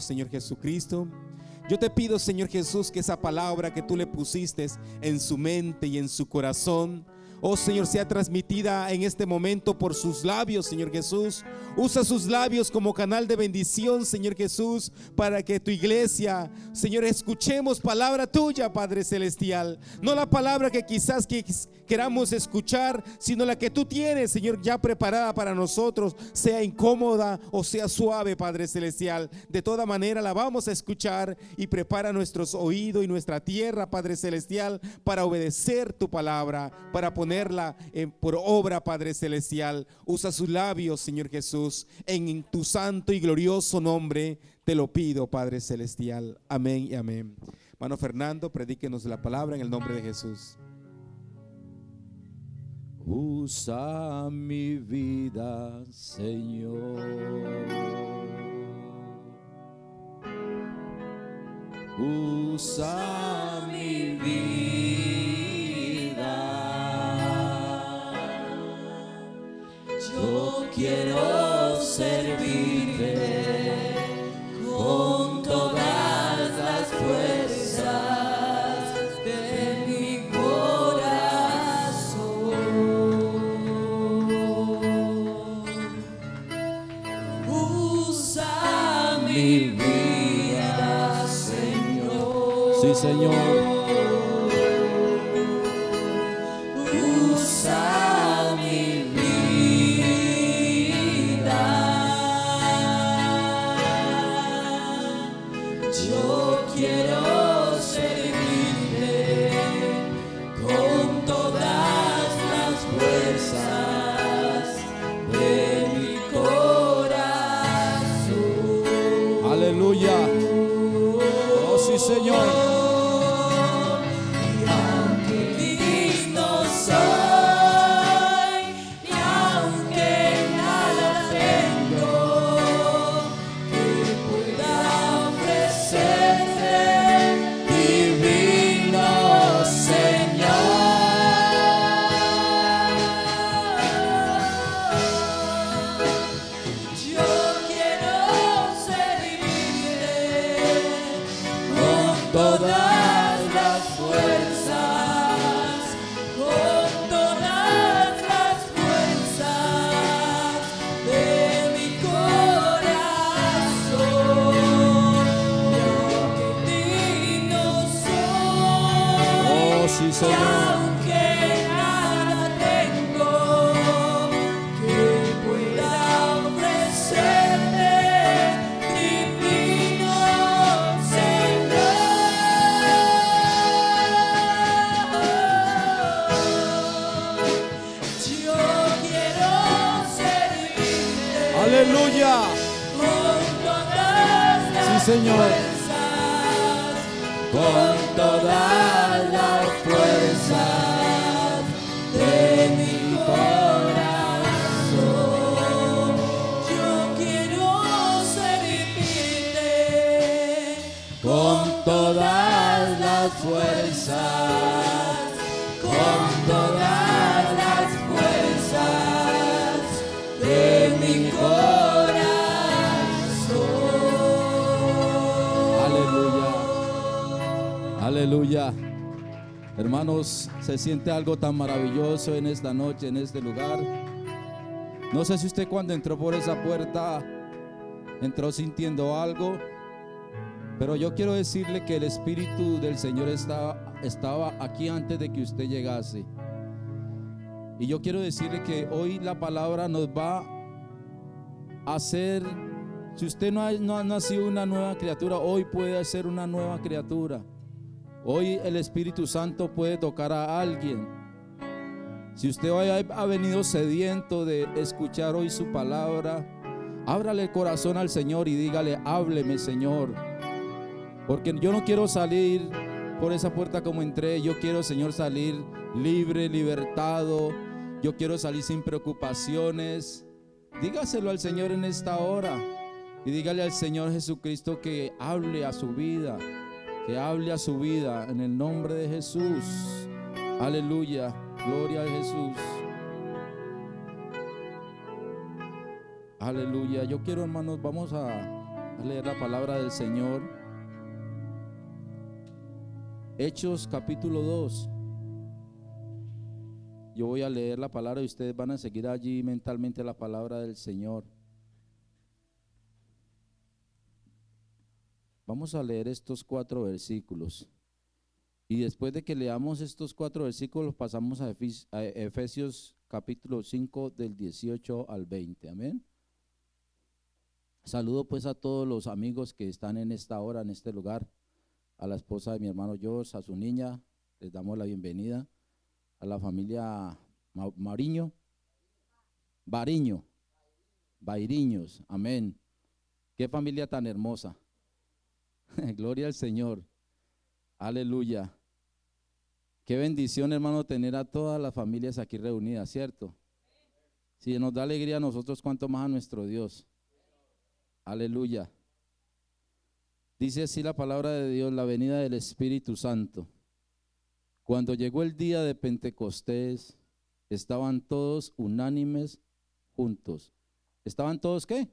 Señor Jesucristo. Yo te pido, Señor Jesús, que esa palabra que tú le pusiste en su mente y en su corazón, oh Señor, sea transmitida en este momento por sus labios, Señor Jesús. Usa sus labios como canal de bendición, Señor Jesús, para que tu iglesia, Señor, escuchemos palabra tuya, Padre Celestial. No la palabra que quizás que queramos escuchar, sino la que tú tienes, Señor, ya preparada para nosotros, sea incómoda o sea suave, Padre Celestial. De toda manera la vamos a escuchar y prepara nuestros oídos y nuestra tierra, Padre Celestial, para obedecer tu palabra, para en, por obra, Padre Celestial. Usa sus labios, Señor Jesús en tu santo y glorioso nombre te lo pido, Padre Celestial. Amén y amén. Hermano Fernando, predíquenos la palabra en el nombre de Jesús. Usa mi vida, Señor. Usa mi vida. Yo quiero servirte con todas las fuerzas de mi corazón. Usa mi vida, Señor. Sí, Señor. Señor. Con todas las se siente algo tan maravilloso en esta noche, en este lugar. No sé si usted cuando entró por esa puerta entró sintiendo algo, pero yo quiero decirle que el Espíritu del Señor estaba, estaba aquí antes de que usted llegase. Y yo quiero decirle que hoy la palabra nos va a hacer, si usted no ha, no ha nacido una nueva criatura, hoy puede ser una nueva criatura. Hoy el Espíritu Santo puede tocar a alguien. Si usted hoy ha venido sediento de escuchar hoy su palabra, ábrale el corazón al Señor y dígale, hábleme Señor. Porque yo no quiero salir por esa puerta como entré, yo quiero Señor salir libre, libertado, yo quiero salir sin preocupaciones. Dígaselo al Señor en esta hora y dígale al Señor Jesucristo que hable a su vida que hable a su vida en el nombre de Jesús. Aleluya, gloria a Jesús. Aleluya, yo quiero hermanos, vamos a leer la palabra del Señor. Hechos capítulo 2. Yo voy a leer la palabra y ustedes van a seguir allí mentalmente la palabra del Señor. Vamos a leer estos cuatro versículos. Y después de que leamos estos cuatro versículos, pasamos a Efesios capítulo 5 del 18 al 20. Amén. Saludo pues a todos los amigos que están en esta hora, en este lugar, a la esposa de mi hermano Jos, a su niña, les damos la bienvenida, a la familia Mariño, Bariño, Bairiños, amén. Qué familia tan hermosa. Gloria al Señor. Aleluya. Qué bendición, hermano, tener a todas las familias aquí reunidas, ¿cierto? Si nos da alegría a nosotros, cuanto más a nuestro Dios. Aleluya. Dice así la palabra de Dios, la venida del Espíritu Santo. Cuando llegó el día de Pentecostés, estaban todos unánimes juntos. ¿Estaban todos qué?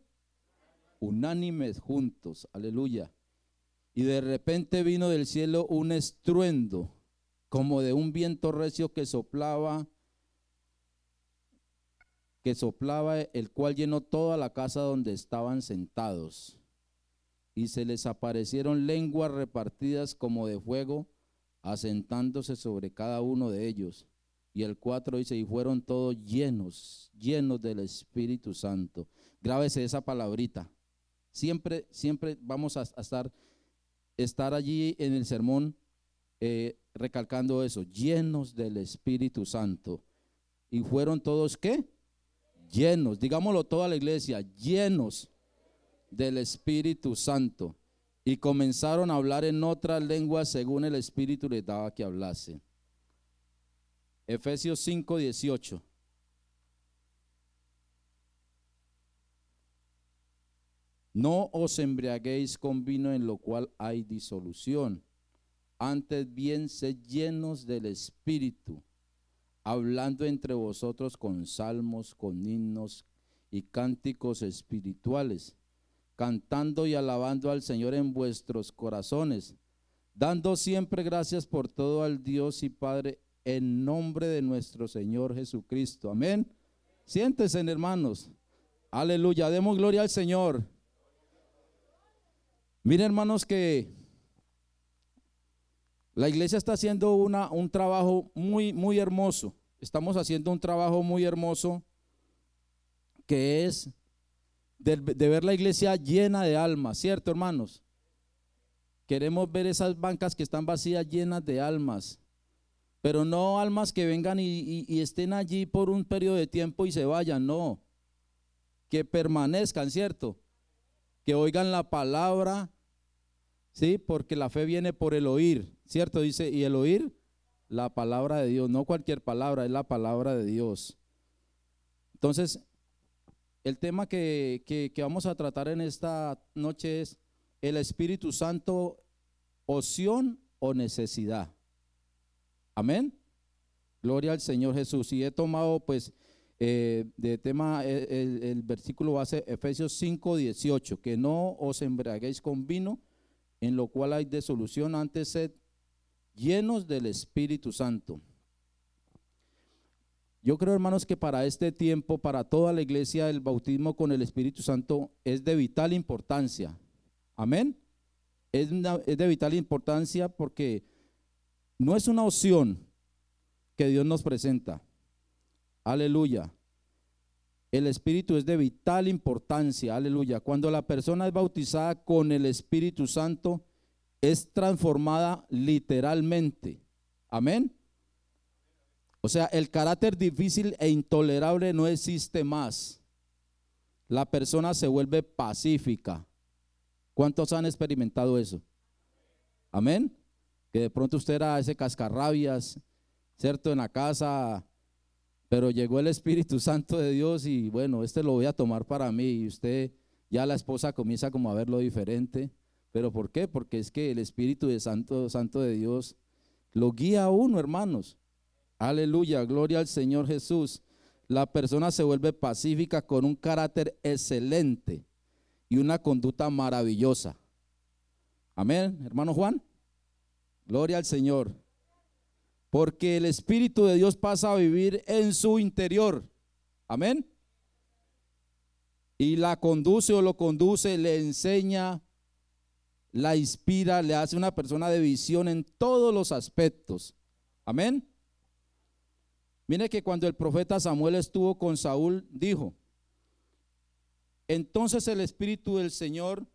Unánimes juntos. Aleluya. Y de repente vino del cielo un estruendo, como de un viento recio que soplaba que soplaba, el cual llenó toda la casa donde estaban sentados. Y se les aparecieron lenguas repartidas como de fuego, asentándose sobre cada uno de ellos. Y el 4 dice, y fueron todos llenos, llenos del Espíritu Santo. Grábese esa palabrita. Siempre, siempre vamos a, estar, estar allí en el sermón eh, recalcando eso, llenos del Espíritu Santo. Y fueron todos, ¿qué? llenos, digámoslo toda la iglesia, llenos del Espíritu Santo. Y comenzaron a hablar en otras lenguas según el Espíritu les daba que hablase. Efesios 5, 18. No os embriaguéis con vino en lo cual hay disolución. Antes bien, sed llenos del Espíritu hablando entre vosotros con salmos, con himnos y cánticos espirituales, cantando y alabando al Señor en vuestros corazones, dando siempre gracias por todo al Dios y Padre en nombre de nuestro Señor Jesucristo. Amén. Siéntense, hermanos. Aleluya. Demos gloria al Señor. Miren, hermanos, que la iglesia está haciendo una, un trabajo muy, muy hermoso. Estamos haciendo un trabajo muy hermoso que es de, ver la iglesia llena de almas, ¿cierto, hermanos? Queremos ver esas bancas que están vacías llenas de almas, pero no almas que vengan y, y estén allí por un periodo de tiempo y se vayan, no. Que permanezcan, ¿cierto? Que oigan la palabra, ¿sí? Porque la fe viene por el oír, ¿cierto? Dice, y el oír la palabra de Dios, no cualquier palabra, es la palabra de Dios. Entonces, el tema que, que, vamos a tratar en esta noche es el Espíritu Santo, opción o necesidad. Amén. Gloria al Señor Jesús. Y he tomado pues eh, de tema el, el, versículo base Efesios 5, 18, que no os embriaguéis con vino, en lo cual hay desolución, antes sed llenos del Espíritu Santo. Yo creo, hermanos, que para este tiempo, para toda la iglesia, el bautismo con el Espíritu Santo es de vital importancia. Amén. Es, de vital importancia porque no es una opción que Dios nos presenta. Aleluya. El Espíritu es de vital importancia. Aleluya. Cuando la persona es bautizada con el Espíritu Santo, es transformada literalmente. Amén. O sea, el carácter difícil e intolerable no existe más. La persona se vuelve pacífica. ¿Cuántos han experimentado eso? Amén. Que de pronto usted era ese cascarrabias, ¿cierto? En la casa, pero llegó el Espíritu Santo de Dios y bueno, este lo voy a tomar para mí y usted ya la esposa comienza como a verlo diferente. ¿Pero por qué? Porque es que el Espíritu de Santo, Santo de Dios lo guía a uno, hermanos. Aleluya, gloria al Señor Jesús. La persona se vuelve pacífica con un carácter excelente. y una conducta maravillosa. Amén, hermano Juan. Gloria al Señor. Porque el Espíritu de Dios pasa a vivir en su interior. Amén. Y la conduce o lo conduce, le enseña, la inspira, le hace una persona de visión en todos los aspectos. Amén. Mire que cuando el profeta Samuel estuvo con Saúl, dijo, entonces el Espíritu del Señor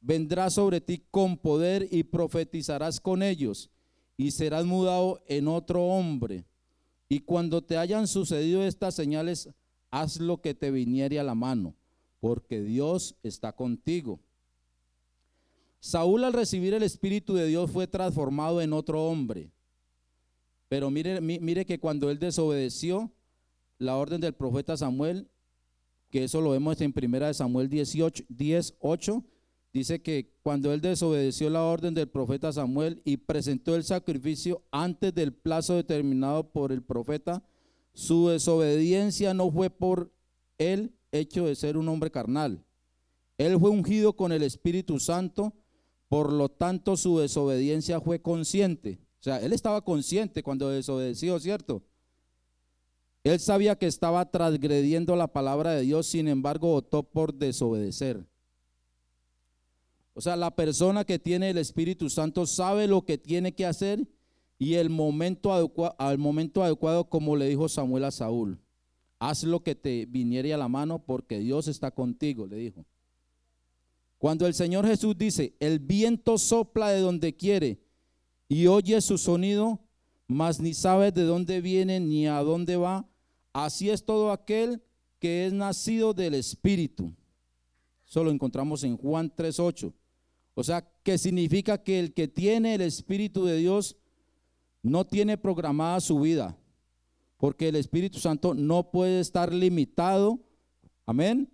vendrá sobre ti con poder y profetizarás con ellos y serás mudado en otro hombre. Y cuando te hayan sucedido estas señales, haz lo que te viniere a la mano, porque Dios está contigo. Saúl al recibir el Espíritu de Dios fue transformado en otro hombre. Pero mire, mire que cuando él desobedeció la orden del profeta Samuel, que eso lo vemos en primera de Samuel 18, 10, 8, dice que cuando él desobedeció la orden del profeta Samuel y presentó el sacrificio antes del plazo determinado por el profeta, su desobediencia no fue por él hecho de ser un hombre carnal. Él fue ungido con el Espíritu Santo por lo tanto, su desobediencia fue consciente. O sea, él estaba consciente cuando desobedeció, ¿cierto? Él sabía que estaba transgrediendo la palabra de Dios, sin embargo, optó por desobedecer. O sea, la persona que tiene el Espíritu Santo sabe lo que tiene que hacer y el momento al momento adecuado, como le dijo Samuel a Saúl, haz lo que te viniere a la mano porque Dios está contigo, le dijo. Cuando el Señor Jesús dice, el viento sopla de donde quiere y oye su sonido, mas ni sabe de dónde viene ni a dónde va, así es todo aquel que es nacido del Espíritu. Eso lo encontramos en Juan 3.8. O sea, que significa que el que tiene el Espíritu de Dios no tiene programada su vida, porque el Espíritu Santo no puede estar limitado, amén,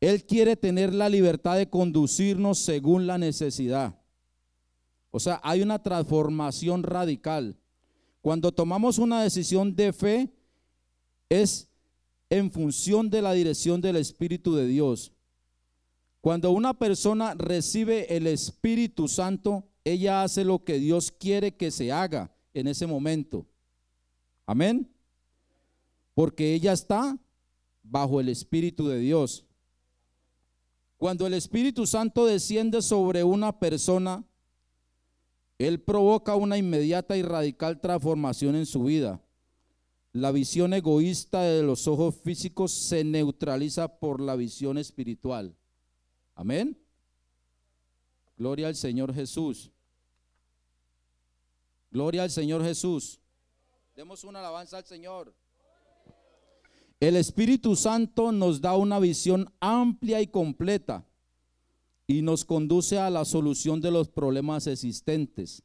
él quiere tener la libertad de conducirnos según la necesidad. O sea, hay una transformación radical. Cuando tomamos una decisión de fe, es en función de la dirección del Espíritu de Dios. Cuando una persona recibe el Espíritu Santo, ella hace lo que Dios quiere que se haga en ese momento. Amén. Porque ella está bajo el Espíritu de Dios. Cuando el Espíritu Santo desciende sobre una persona, Él provoca una inmediata y radical transformación en su vida. La visión egoísta de los ojos físicos se neutraliza por la visión espiritual. Amén. Gloria al Señor Jesús. Gloria al Señor Jesús. Demos una alabanza al Señor. El Espíritu Santo nos da una visión amplia y completa y nos conduce a la solución de los problemas existentes.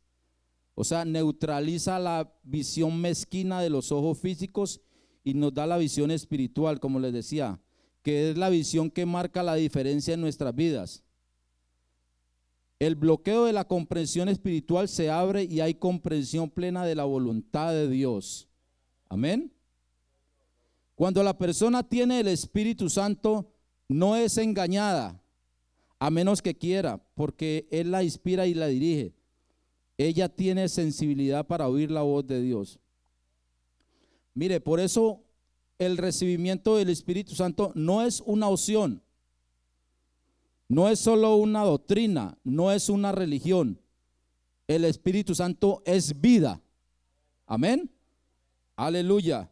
O sea, neutraliza la visión mezquina de los ojos físicos y nos da la visión espiritual, como les decía, que es la visión que marca la diferencia en nuestras vidas. El bloqueo de la comprensión espiritual se abre y hay comprensión plena de la voluntad de Dios. Amén. Cuando la persona tiene el Espíritu Santo, no es engañada, a menos que quiera, porque Él la inspira y la dirige. Ella tiene sensibilidad para oír la voz de Dios. Mire, por eso el recibimiento del Espíritu Santo no es una opción, no es solo una doctrina, no es una religión. El Espíritu Santo es vida. Amén. Aleluya.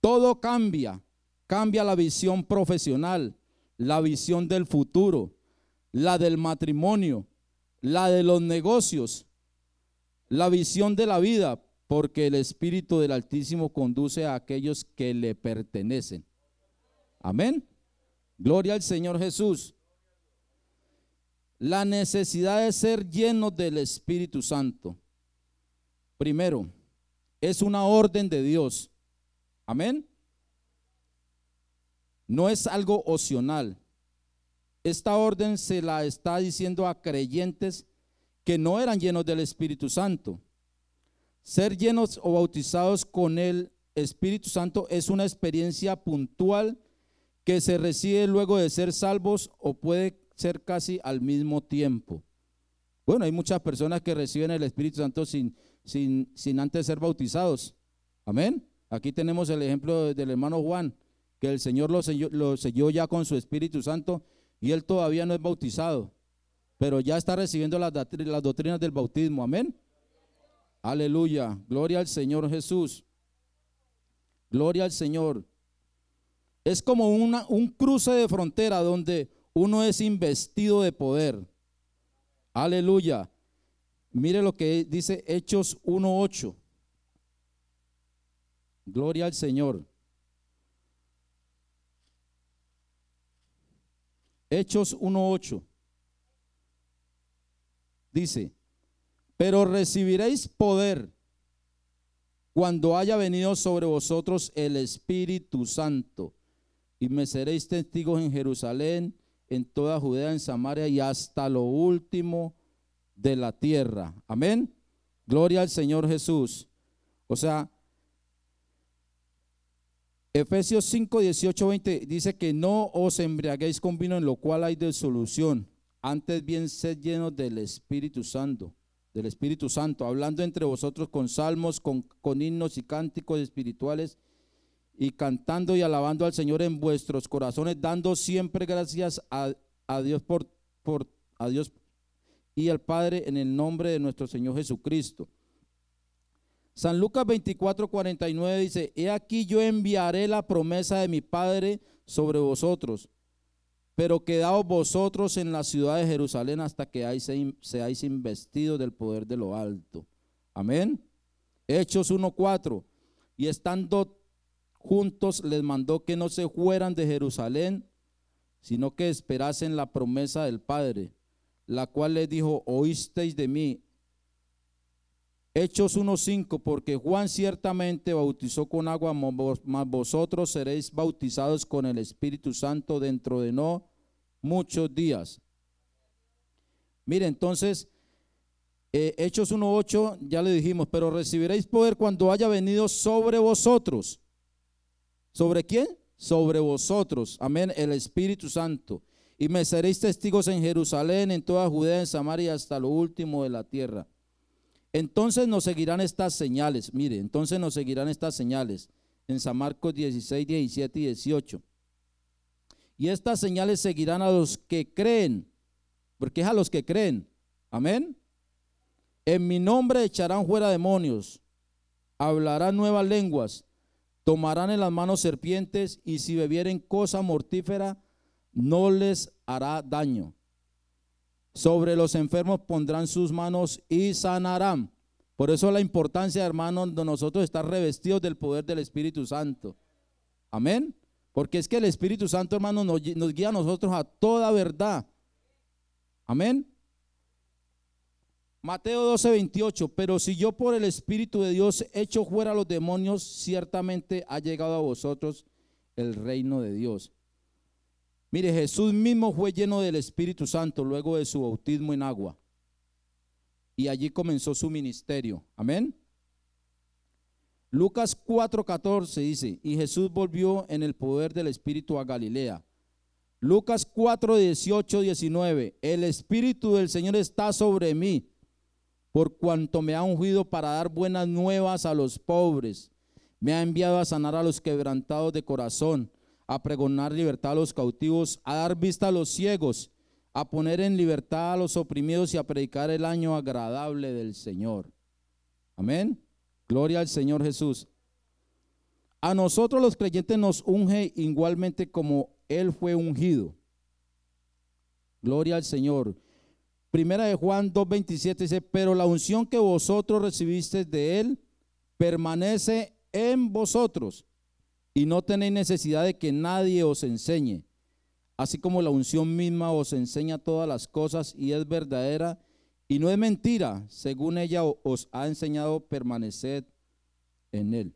Todo cambia. Cambia la visión profesional, la visión del futuro, la del matrimonio, la de los negocios, la visión de la vida, porque el Espíritu del Altísimo conduce a aquellos que le pertenecen. Amén. Gloria al Señor Jesús. La necesidad de ser llenos del Espíritu Santo. Primero, es una orden de Dios. Amén. No es algo opcional. Esta orden se la está diciendo a creyentes que no eran llenos del Espíritu Santo. Ser llenos o bautizados con el Espíritu Santo es una experiencia puntual que se recibe luego de ser salvos o puede ser casi al mismo tiempo. Bueno, hay muchas personas que reciben el Espíritu Santo sin, sin, sin antes ser bautizados. Amén. Aquí tenemos el ejemplo del hermano Juan, que el Señor lo selló, lo selló ya con su Espíritu Santo y él todavía no es bautizado, pero ya está recibiendo las, las doctrinas del bautismo. Amén. Aleluya. Gloria al Señor Jesús. Gloria al Señor. Es como una, un cruce de frontera donde uno es investido de poder. Aleluya. Mire lo que dice Hechos 1.8. Gloria al Señor. Hechos 1.8. Dice, pero recibiréis poder cuando haya venido sobre vosotros el Espíritu Santo y me seréis testigos en Jerusalén, en toda Judea, en Samaria y hasta lo último de la tierra. Amén. Gloria al Señor Jesús. O sea, Efesios 5, 18, 20 dice que no os embriaguéis con vino en lo cual hay solución. Antes bien sed llenos del Espíritu Santo, del Espíritu Santo, hablando entre vosotros con salmos, con, con himnos y cánticos espirituales y cantando y alabando al Señor en vuestros corazones, dando siempre gracias a, Dios por, por a Dios y al Padre en el nombre de nuestro Señor Jesucristo. San Lucas 24, 49 dice, He aquí yo enviaré la promesa de mi Padre sobre vosotros, pero quedaos vosotros en la ciudad de Jerusalén hasta que seáis investidos del poder de lo alto. Amén. Hechos 1.4. Y estando juntos les mandó que no se fueran de Jerusalén, sino que esperasen la promesa del Padre, la cual les dijo, oísteis de mí. Hechos 1.5, porque Juan ciertamente bautizó con agua, mas vosotros seréis bautizados con el Espíritu Santo dentro de no muchos días. Mire, entonces, eh, Hechos 1.8, ya le dijimos, pero recibiréis poder cuando haya venido sobre vosotros ¿Sobre quién? Sobre vosotros. Amén. El Espíritu Santo. Y me seréis testigos en Jerusalén, en toda Judea, en Samaria, hasta lo último de la tierra. Entonces nos seguirán estas señales. Mire, entonces nos seguirán estas señales. En San Marcos 16, 17 y 18. Y estas señales seguirán a los que creen. Porque es a los que creen. Amén. En mi nombre echarán fuera demonios. Hablarán nuevas lenguas tomarán en las manos serpientes y si bebieren cosa mortífera, no les hará daño. Sobre los enfermos pondrán sus manos y sanarán. Por eso la importancia, hermanos, de nosotros estar revestidos del poder del Espíritu Santo. Amén. Porque es que el Espíritu Santo, hermanos, nos, nos guía a nosotros a toda verdad. Amén. Mateo 12, 28, pero si yo por el Espíritu de Dios echo fuera a los demonios, ciertamente ha llegado a vosotros el reino de Dios. Mire, Jesús mismo fue lleno del Espíritu Santo luego de su bautismo en agua. Y allí comenzó su ministerio. Amén. Lucas 4:14 dice, y Jesús volvió en el poder del Espíritu a Galilea. Lucas 4, 18, 19, el Espíritu del Señor está sobre mí por cuanto me ha ungido para dar buenas nuevas a los pobres. Me ha enviado a sanar a los quebrantados de corazón, a pregonar libertad a los cautivos, a dar vista a los ciegos, a poner en libertad a los oprimidos y a predicar el año agradable del Señor. Amén. Gloria al Señor Jesús. A nosotros los creyentes nos unge igualmente como Él fue ungido. Gloria al Señor. Primera de Juan 2.27 dice, pero la unción que vosotros recibisteis de Él permanece en vosotros y no tenéis necesidad de que nadie os enseñe, así como la unción misma os enseña todas las cosas y es verdadera y no es mentira, según ella os ha enseñado permanecer en Él.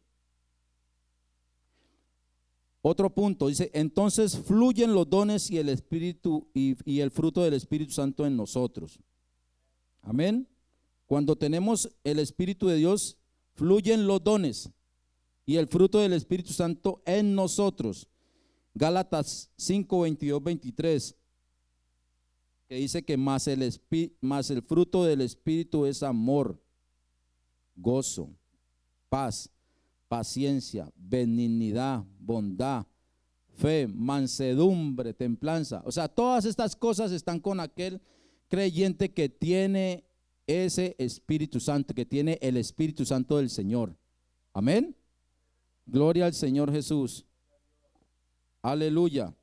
Otro punto, dice, entonces fluyen los dones y el Espíritu y, el fruto del Espíritu Santo en nosotros. Amén. Cuando tenemos el Espíritu de Dios, fluyen los dones y el fruto del Espíritu Santo en nosotros. Gálatas 5, 22, 23. que dice que más el, más el fruto del Espíritu es amor, gozo, paz, paciencia, benignidad, bondad, fe, mansedumbre, templanza. O sea, todas estas cosas están con aquel creyente que tiene ese Espíritu Santo, que tiene el Espíritu Santo del Señor. Amén. Gloria al Señor Jesús. Aleluya.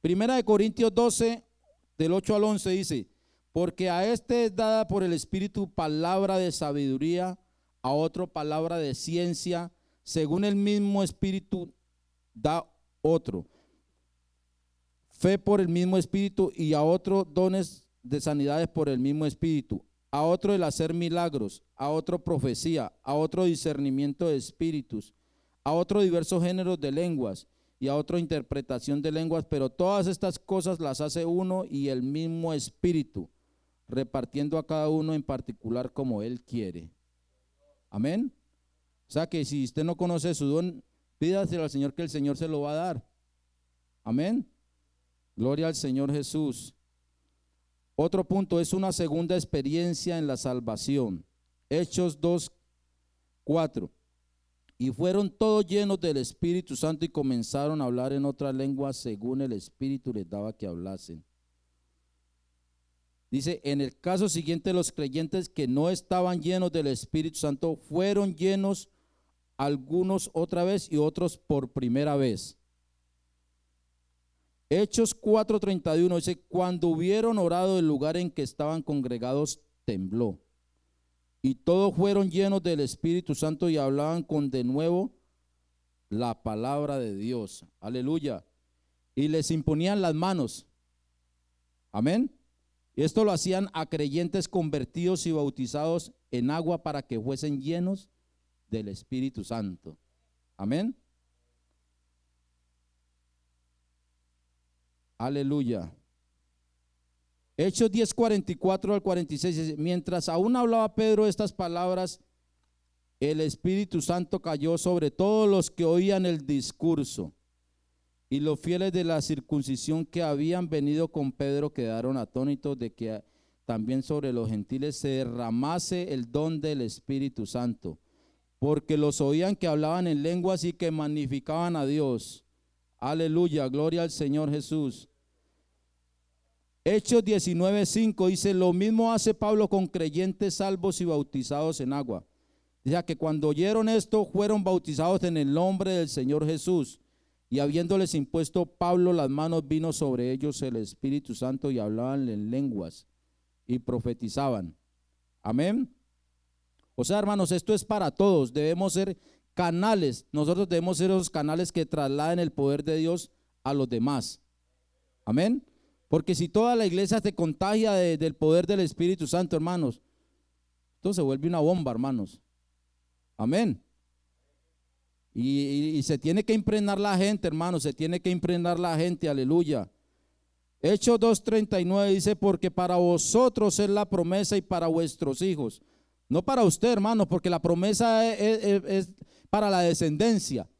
Primera de Corintios 12, del 8 al 11 dice, porque a este es dada por el Espíritu palabra de sabiduría, a otro palabra de ciencia, según el mismo Espíritu da otro. Fe por el mismo Espíritu y a otro dones de sanidades por el mismo Espíritu, a otro el hacer milagros, a otro profecía, a otro discernimiento de espíritus, a otro diversos géneros de lenguas y a otro interpretación de lenguas, pero todas estas cosas las hace uno y el mismo Espíritu, repartiendo a cada uno en particular como Él quiere. Amén. O sea que si usted no conoce su don, pídaselo al Señor que el Señor se lo va a dar. Amén. Gloria al Señor Jesús. Otro punto es una segunda experiencia en la salvación. Hechos 2, 4. Y fueron todos llenos del Espíritu Santo y comenzaron a hablar en otra lengua según el Espíritu les daba que hablasen. Dice, en el caso siguiente los creyentes que no estaban llenos del Espíritu Santo fueron llenos algunos otra vez y otros por primera vez. Hechos 4:31 dice, cuando hubieron orado el lugar en que estaban congregados tembló. Y todos fueron llenos del Espíritu Santo y hablaban con de nuevo la palabra de Dios. Aleluya. Y les imponían las manos. Amén. Y esto lo hacían a creyentes convertidos y bautizados en agua para que fuesen llenos del Espíritu Santo. Amén. Aleluya. Hechos 10, 44 al 46. dice, Mientras aún hablaba Pedro estas palabras, el Espíritu Santo cayó sobre todos los que oían el discurso. Y los fieles de la circuncisión que habían venido con Pedro quedaron atónitos de que también sobre los gentiles se derramase el don del Espíritu Santo, porque los oían que hablaban en lenguas y que magnificaban a Dios. Aleluya, gloria al Señor Jesús. Hechos 19:5 dice, lo mismo hace Pablo con creyentes salvos y bautizados en agua. Dice que cuando oyeron esto, fueron bautizados en el nombre del Señor Jesús. Y habiéndoles impuesto Pablo las manos, vino sobre ellos el Espíritu Santo y hablaban en lenguas y profetizaban. Amén. O sea, hermanos, esto es para todos. Debemos ser canales. Nosotros debemos ser esos canales que trasladen el poder de Dios a los demás. Amén. Porque si toda la iglesia se contagia de- del poder del Espíritu Santo, hermanos, esto se vuelve una bomba, hermanos. Amén. Y, se tiene que impregnar la gente, hermanos, se tiene que impregnar la gente, aleluya. Hechos 2.39 dice, porque para vosotros es la promesa y para vuestros hijos. No para usted, hermanos, porque la promesa es, es- es para la descendencia.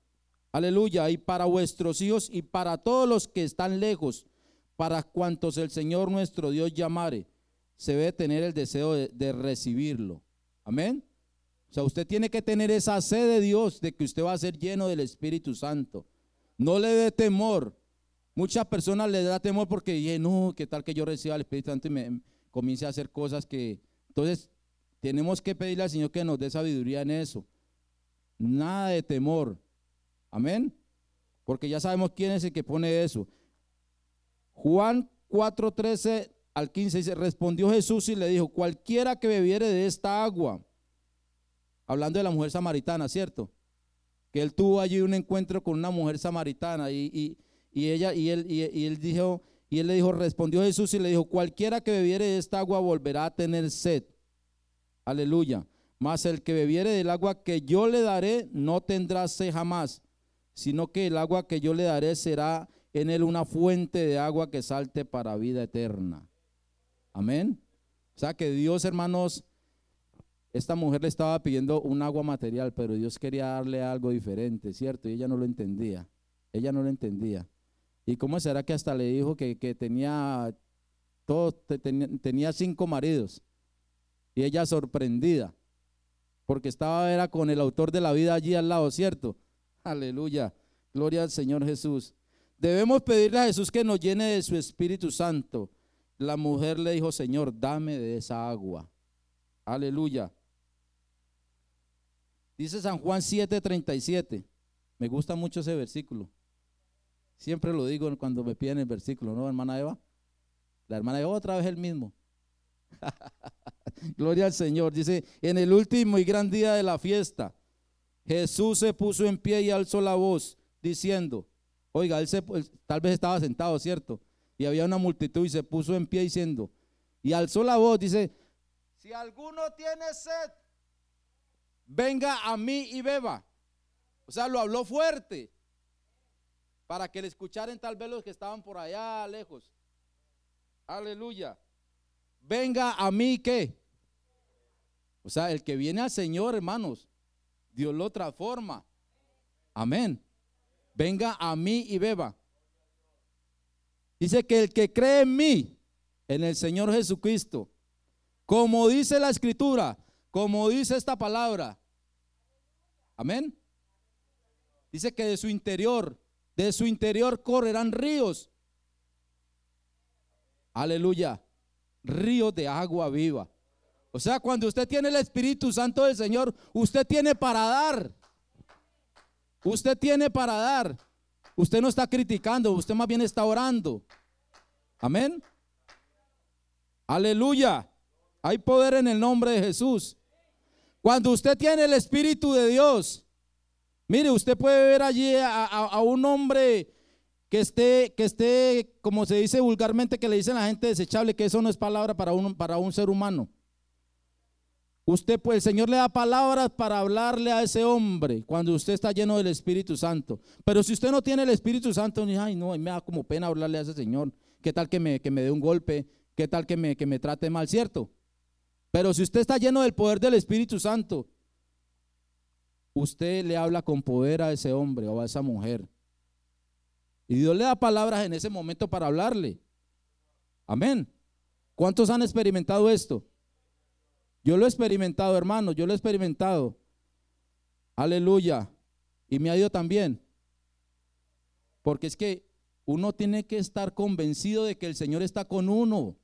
Aleluya. Y para vuestros hijos y para todos los que están lejos, para cuantos el Señor nuestro Dios llamare, se debe tener el deseo de, recibirlo. Amén. O sea, usted tiene que tener esa sed de Dios de que usted va a ser lleno del Espíritu Santo. No le dé temor. Muchas personas le da temor porque dicen, no, qué tal que yo reciba el Espíritu Santo y me comience a hacer cosas que... Entonces, tenemos que pedirle al Señor que nos dé sabiduría en eso. Nada de temor. Amén. Porque ya sabemos quién es el que pone eso. Juan 4:13 al 15 dice, respondió Jesús y le dijo, cualquiera que bebiere de esta agua, hablando de la mujer samaritana, ¿cierto? Que él tuvo allí un encuentro con una mujer samaritana y, y- y ella y él, y, y él dijo, y él le dijo, respondió Jesús y le dijo, cualquiera que bebiere de esta agua volverá a tener sed. Aleluya. Mas el que bebiere del agua que yo le daré no tendrá sed jamás, sino que el agua que yo le daré será en él una fuente de agua que salte para vida eterna. Amén. O sea que Dios, hermanos, esta mujer le estaba pidiendo un agua material, pero Dios quería darle algo diferente, ¿cierto? Y ella no lo entendía. Ella no lo entendía. ¿Y cómo será que hasta le dijo que, que tenía todo, tenía cinco maridos. Y ella sorprendida, porque estaba era con el autor de la vida allí al lado, ¿cierto? Aleluya, gloria al Señor Jesús. Debemos pedirle a Jesús que nos llene de su Espíritu Santo. La mujer le dijo, Señor, dame de esa agua. Aleluya. Dice San Juan 7:37. Me gusta mucho ese versículo. Siempre lo digo cuando me piden el versículo, ¿no, hermana Eva? La hermana Eva otra vez el mismo. Gloria al Señor. Dice, en el último y gran día de la fiesta, Jesús se puso en pie y alzó la voz, diciendo, oiga, él, tal vez estaba sentado, ¿cierto? Y había una multitud y se puso en pie diciendo, y alzó la voz, dice, si alguno tiene sed, venga a mí y beba. O sea, lo habló fuerte para que le escucharan tal vez los que estaban por allá lejos. Aleluya. Venga a mí que. O sea, el que viene al Señor, hermanos, Dios lo transforma. Amén. Venga a mí y beba. Dice que el que cree en mí, en el Señor Jesucristo, como dice la escritura, como dice esta palabra. Amén. Dice que de su interior, de su interior correrán ríos. Aleluya. Ríos de agua viva. O sea, cuando usted tiene el Espíritu Santo del Señor, usted tiene para dar. Usted tiene para dar. Usted no está criticando, usted más bien está orando. Amén. Aleluya. Hay poder en el nombre de Jesús. Cuando usted tiene el Espíritu de Dios, mire, usted puede ver allí a, un hombre que esté, que esté, como se dice vulgarmente, que le dicen la gente desechable, que eso no es palabra para un, para un ser humano. Usted, pues, el Señor le da palabras para hablarle a ese hombre cuando usted está lleno del Espíritu Santo. Pero si usted no tiene el Espíritu Santo, ni, ay, no, me da como pena hablarle a ese Señor. ¿Qué tal que me, que me dé un golpe? ¿Qué tal que me, que me trate mal, cierto? Pero si usted está lleno del poder del Espíritu Santo, usted le habla con poder a ese hombre o a esa mujer. Y Dios le da palabras en ese momento para hablarle. Amén. ¿Cuántos han experimentado esto? Yo lo he experimentado, hermano, yo lo he experimentado. Aleluya. Y me ha ido también. Porque es que uno tiene que estar convencido de que el Señor está con uno.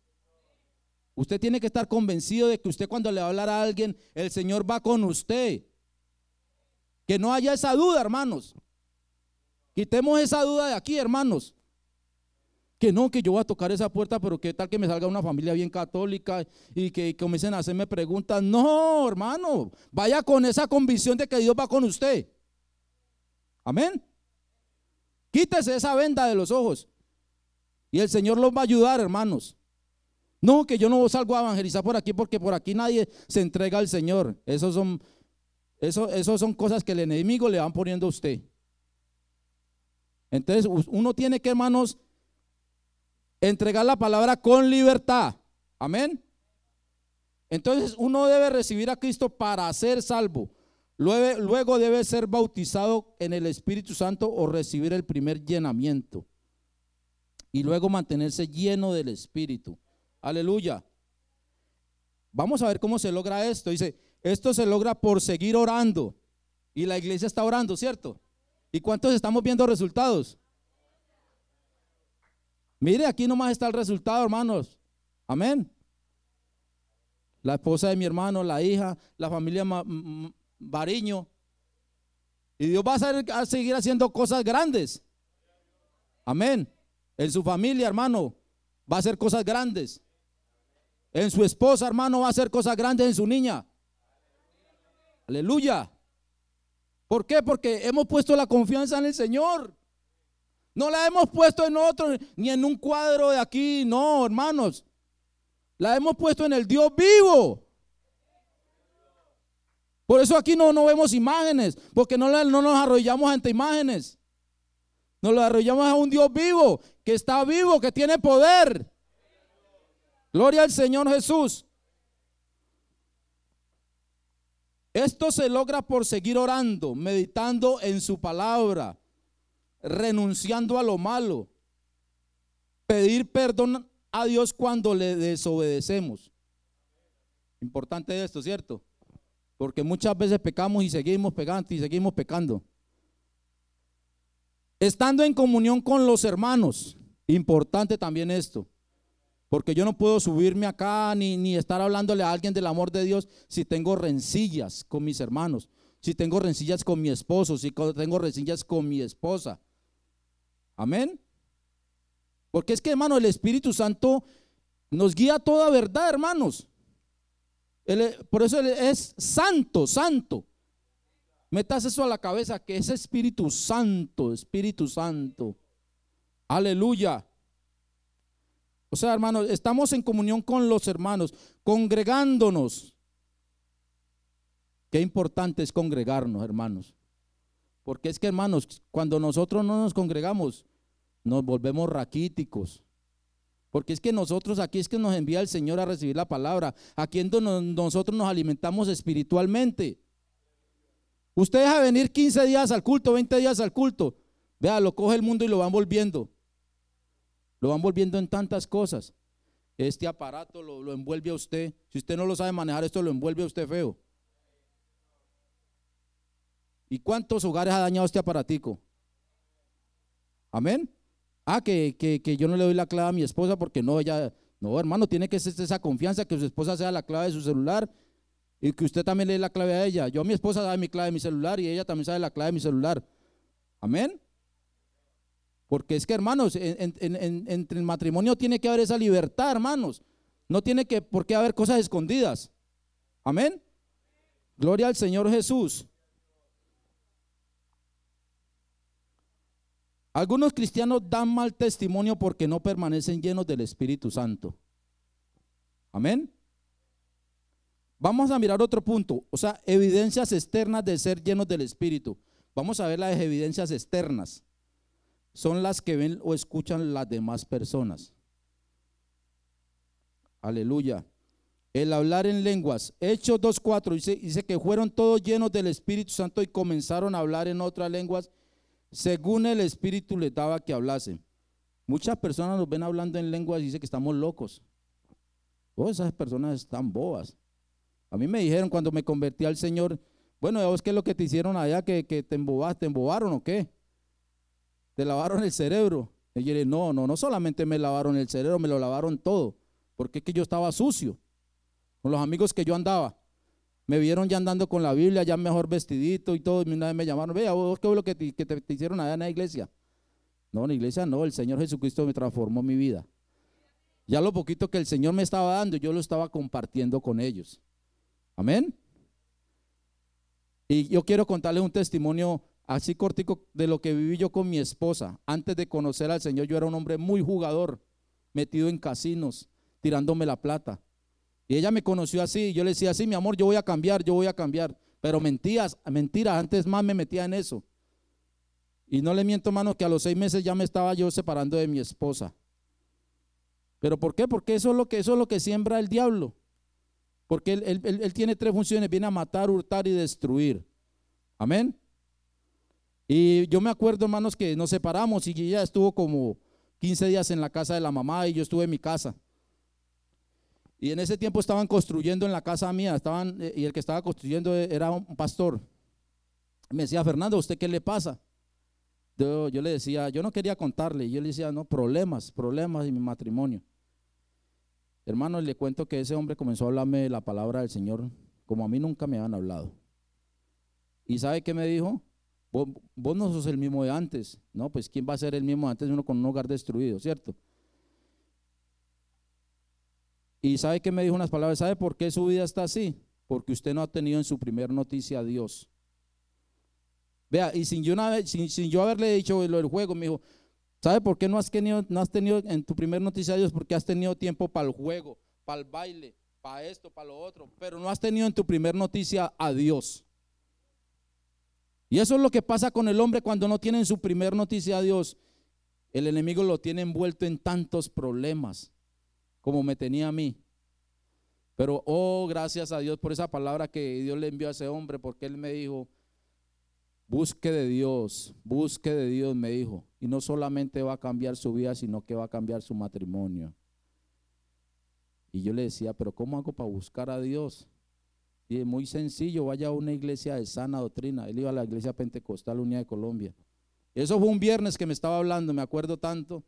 Usted tiene que estar convencido de que usted cuando le va a hablar a alguien, el Señor va con usted. Que no haya esa duda, hermanos. Quitemos esa duda de aquí, hermanos que no, que yo voy a tocar esa puerta, pero qué tal que me salga una familia bien católica y que comiencen a hacerme preguntas. No, hermano, vaya con esa convicción de que Dios va con usted. Amén. Quítese esa venda de los ojos y el Señor los va a ayudar, hermanos. No, que yo no salgo a evangelizar por aquí porque por aquí nadie se entrega al Señor. Esos son, eso, son cosas que el enemigo le van poniendo a usted. Entonces, uno tiene que, hermanos, entregar la palabra con libertad. Amén. Entonces uno debe recibir a Cristo para ser salvo. Luego, luego, debe ser bautizado en el Espíritu Santo o recibir el primer llenamiento. Y luego mantenerse lleno del Espíritu. Aleluya. Vamos a ver cómo se logra esto. Dice, esto se logra por seguir orando. Y la iglesia está orando, ¿cierto? ¿Y cuántos estamos viendo resultados? Mire, aquí nomás está el resultado, hermanos. Amén. La esposa de mi hermano, la hija, la familia Bariño. Y Dios va a, seguir haciendo cosas grandes. Amén. En su familia, hermano, va a hacer cosas grandes. En su esposa, hermano, va a hacer cosas grandes en su niña. Aleluya. ¿Por qué? Porque hemos puesto la confianza en el Señor. No la hemos puesto en otro, ni en un cuadro de aquí, no, hermanos. La hemos puesto en el Dios vivo. Por eso aquí no, no vemos imágenes, porque no, no nos arrollamos ante imágenes. Nos lo arrollamos a un Dios vivo, que está vivo, que tiene poder. Gloria al Señor Jesús. Esto se logra por seguir orando, meditando en su palabra renunciando a lo malo, pedir perdón a Dios cuando le desobedecemos. Importante esto, ¿cierto? Porque muchas veces pecamos y seguimos pegando y seguimos pecando. Estando en comunión con los hermanos. Importante también esto. Porque yo no puedo subirme acá ni, ni estar hablándole a alguien del amor de Dios si tengo rencillas con mis hermanos, si tengo rencillas con mi esposo, si tengo rencillas con mi esposa. Amén. Porque es que, hermano, el Espíritu Santo nos guía a toda verdad, hermanos. por eso Él es santo, santo. Metas eso a la cabeza, que es Espíritu Santo, Espíritu Santo. Aleluya. O sea, hermanos, estamos en comunión con los hermanos, congregándonos. Qué importante es congregarnos, hermanos. Porque es que, hermanos, cuando nosotros no nos congregamos, nos volvemos raquíticos. Porque es que nosotros aquí es que nos envía el Señor a recibir la palabra. Aquí donde nosotros nos alimentamos espiritualmente. Usted deja venir 15 días al culto, 20 días al culto. Vea, lo coge el mundo y lo van volviendo. Lo van volviendo en tantas cosas. Este aparato lo, lo envuelve a usted. Si usted no lo sabe manejar, esto lo envuelve a usted feo. ¿Y cuántos hogares ha dañado este aparatico? Amén. Ah, que, que, yo no le doy la clave a mi esposa porque no, ella, no, hermano, tiene que ser esa confianza que su esposa sea la clave de su celular y que usted también le dé la clave a ella. Yo a mi esposa sabe mi clave de mi celular y ella también sabe la clave de mi celular. Amén. Porque es que, hermanos, entre el matrimonio tiene que haber esa libertad, hermanos. No tiene que, por qué haber cosas escondidas. Amén. Gloria al Señor Jesús. Algunos cristianos dan mal testimonio porque no permanecen llenos del Espíritu Santo. Amén. Vamos a mirar otro punto, o sea, evidencias externas de ser llenos del Espíritu. Vamos a ver las evidencias externas. Son las que ven o escuchan las demás personas. Aleluya. El hablar en lenguas. Hechos 2.4 dice, dice que fueron todos llenos del Espíritu Santo y comenzaron a hablar en otras lenguas según el Espíritu les daba que hablasen. Muchas personas nos ven hablando en lenguas y dicen que estamos locos. Todas esas personas están boas. A mí me dijeron cuando me convertí al Señor, bueno, vos qué es lo que te hicieron allá, que, te embobaste, te embobaron o qué? Te lavaron el cerebro. Y yo le dije, no, no, no solamente me lavaron el cerebro, me lo lavaron todo, porque es que yo estaba sucio con los amigos que yo andaba. Me vieron ya andando con la Biblia, ya mejor vestidito y todo. Y una vez me llamaron, vea, vos qué fue lo que, te, hicieron allá en la iglesia. No, en la iglesia no, el Señor Jesucristo me transformó mi vida. Ya lo poquito que el Señor me estaba dando, yo lo estaba compartiendo con ellos. Amén. Y yo quiero contarles un testimonio así cortico de lo que viví yo con mi esposa. Antes de conocer al Señor, yo era un hombre muy jugador, metido en casinos, tirándome la plata. Y ella me conoció así, yo le decía, sí, mi amor, yo voy a cambiar, yo voy a cambiar. Pero mentiras, mentiras, antes más me metía en eso. Y no le miento, hermano, que a los seis meses ya me estaba yo separando de mi esposa. ¿Pero por qué? Porque eso es lo que, eso es lo que siembra el diablo. Porque él, él tiene tres funciones, viene a matar, hurtar y destruir. Amén. Y yo me acuerdo, hermanos, que nos separamos y ella estuvo como 15 días en la casa de la mamá y yo estuve en mi casa. Y en ese tiempo estaban construyendo en la casa mía, estaban, eh, y el que estaba construyendo era un pastor. Me decía, Fernando, ¿usted qué le pasa? Yo, le decía, yo no quería contarle. Y yo le decía, no, problemas, problemas en mi matrimonio. Hermano, le cuento que ese hombre comenzó a hablarme la palabra del Señor como a mí nunca me habían hablado. ¿Y sabe qué me dijo? Vos, no sos el mismo de antes. No, pues ¿quién va a ser el mismo de antes? Uno con un hogar destruido, ¿cierto? Y sabe que me dijo unas palabras, ¿sabe por qué su vida está así? Porque usted no ha tenido en su primer noticia a Dios. Vea, y sin yo, sin, yo haberle dicho lo del juego, me dijo, ¿sabe por qué no has, tenido, no has tenido en tu primer noticia a Dios? Porque has tenido tiempo para el juego, para el baile, para esto, para lo otro, pero no has tenido en tu primer noticia a Dios. Y eso es lo que pasa con el hombre cuando no tiene en su primer noticia a Dios. El enemigo lo tiene envuelto en tantos problemas como me tenía a mí. Pero, oh, gracias a Dios por esa palabra que Dios le envió a ese hombre, porque él me dijo, busque de Dios, busque de Dios, me dijo. Y no solamente va a cambiar su vida, sino que va a cambiar su matrimonio. Y yo le decía, pero ¿cómo hago para buscar a Dios? Y es muy sencillo, vaya a una iglesia de sana doctrina. Él iba a la iglesia pentecostal Unidad de Colombia. Eso fue un viernes que me estaba hablando, me acuerdo tanto.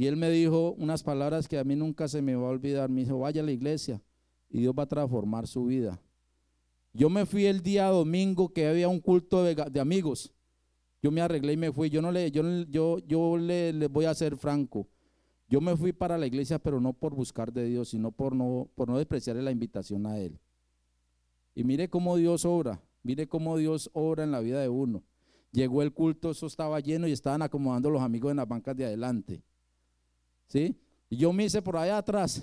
Y él me dijo unas palabras que a mí nunca se me va a olvidar. Me dijo, vaya a la iglesia y Dios va a transformar su vida. Yo me fui el día domingo que había un culto de, amigos. Yo me arreglé y me fui. Yo no le, yo, yo, yo le, voy a ser franco. Yo me fui para la iglesia, pero no por buscar de Dios, sino por no, por no despreciarle la invitación a Él. Y mire cómo Dios obra, mire cómo Dios obra en la vida de uno. Llegó el culto, eso estaba lleno y estaban acomodando los amigos en las bancas de adelante. ¿Sí? Y yo me hice por allá atrás.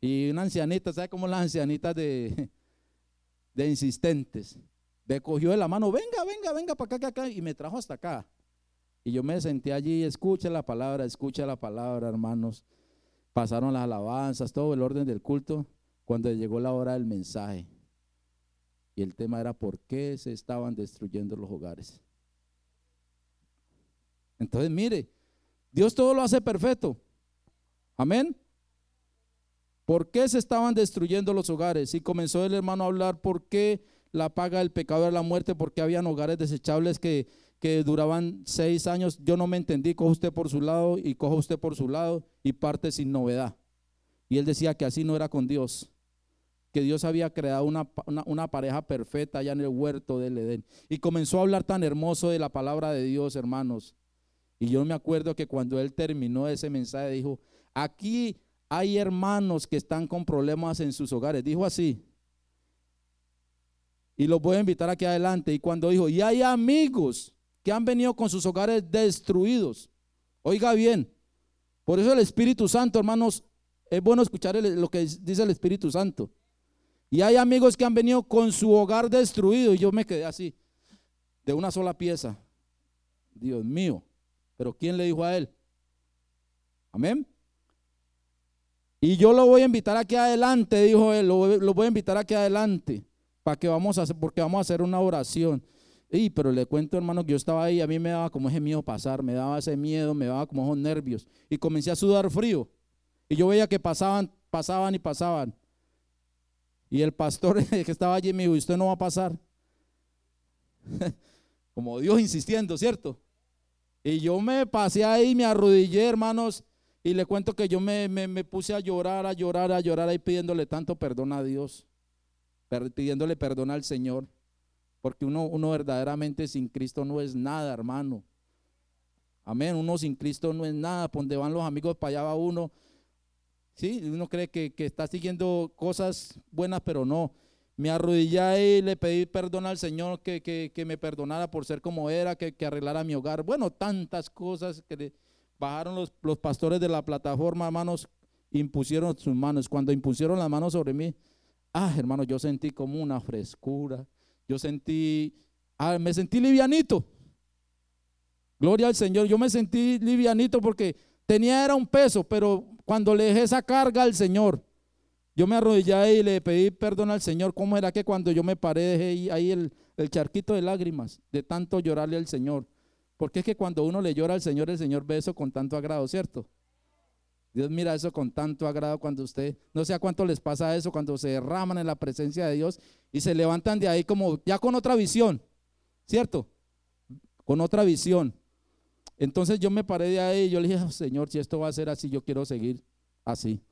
Y una ancianita, ¿sabe cómo las ancianitas de, de insistentes? Me cogió de la mano, venga, venga, venga para acá, acá, y me trajo hasta acá. Y yo me senté allí, escucha la palabra, escucha la palabra, hermanos. Pasaron las alabanzas, todo el orden del culto, cuando llegó la hora del mensaje. Y el tema era por qué se estaban destruyendo los hogares. Entonces, mire, Dios todo lo hace perfecto. Amén. ¿Por qué se estaban destruyendo los hogares? Y comenzó el hermano a hablar por qué la paga del pecado era la muerte, porque habían hogares desechables que, que duraban seis años. Yo no me entendí, coja usted por su lado y coja usted por su lado y parte sin novedad. Y él decía que así no era con Dios que Dios había creado una, pareja perfecta allá en el huerto del Edén. Y comenzó a hablar tan hermoso de la palabra de Dios, hermanos. Y yo me acuerdo que cuando él terminó ese mensaje dijo, aquí hay hermanos que están con problemas en sus hogares. Dijo así. Y los voy a invitar aquí adelante. Y cuando dijo, y hay amigos que han venido con sus hogares destruidos. Oiga bien. Por eso el Espíritu Santo, hermanos, es bueno escuchar lo que dice el Espíritu Santo. Y hay amigos que han venido con su hogar destruido y yo me quedé así, de una sola pieza. Dios mío, pero ¿quién le dijo a él? Amén. Y yo lo voy a invitar aquí adelante, dijo él, lo, voy a invitar aquí adelante, para que vamos a hacer, porque vamos a hacer una oración. Y, pero le cuento, hermano, que yo estaba ahí, a mí me daba como ese miedo pasar, me daba ese miedo, me daba como esos nervios. Y comencé a sudar frío. Y yo veía que pasaban, pasaban y pasaban. Y el pastor que estaba allí me dijo, usted no va a pasar? Como Dios insistiendo, ¿cierto? Y yo me pasé ahí, me arrodillé, hermanos, y le cuento que yo me, puse a llorar, a llorar, a llorar ahí pidiéndole tanto perdón a Dios, pidiéndole perdón al Señor, porque uno, uno verdaderamente sin Cristo no es nada, hermano. Amén, uno sin Cristo no es nada, por donde van los amigos, para allá va uno, ¿sí? Uno cree que, está siguiendo cosas buenas, pero no. Me arrodillé y le pedí perdón al Señor que, me perdonara por ser como era, que, arreglara mi hogar. Bueno, tantas cosas que bajaron los, los pastores de la plataforma, hermanos, impusieron sus manos. Cuando impusieron las manos sobre mí, ah, hermano, yo sentí como una frescura. Yo sentí, ah, me sentí livianito. Gloria al Señor, yo me sentí livianito porque tenía era un peso, pero cuando le dejé esa carga al Señor, yo me arrodillé y le pedí perdón al Señor. ¿Cómo era que cuando yo me paré dejé ahí el, charquito de lágrimas de tanto llorarle al Señor? Porque es que cuando uno le llora al Señor, el Señor ve eso con tanto agrado, ¿cierto? Dios mira eso con tanto agrado cuando usted, no sé a cuánto les pasa eso, cuando se derraman en la presencia de Dios y se levantan de ahí como ya con otra visión, ¿cierto? Con otra visión. Entonces yo me paré de ahí y yo le dije, oh, Señor, si esto va a ser así, yo quiero seguir así.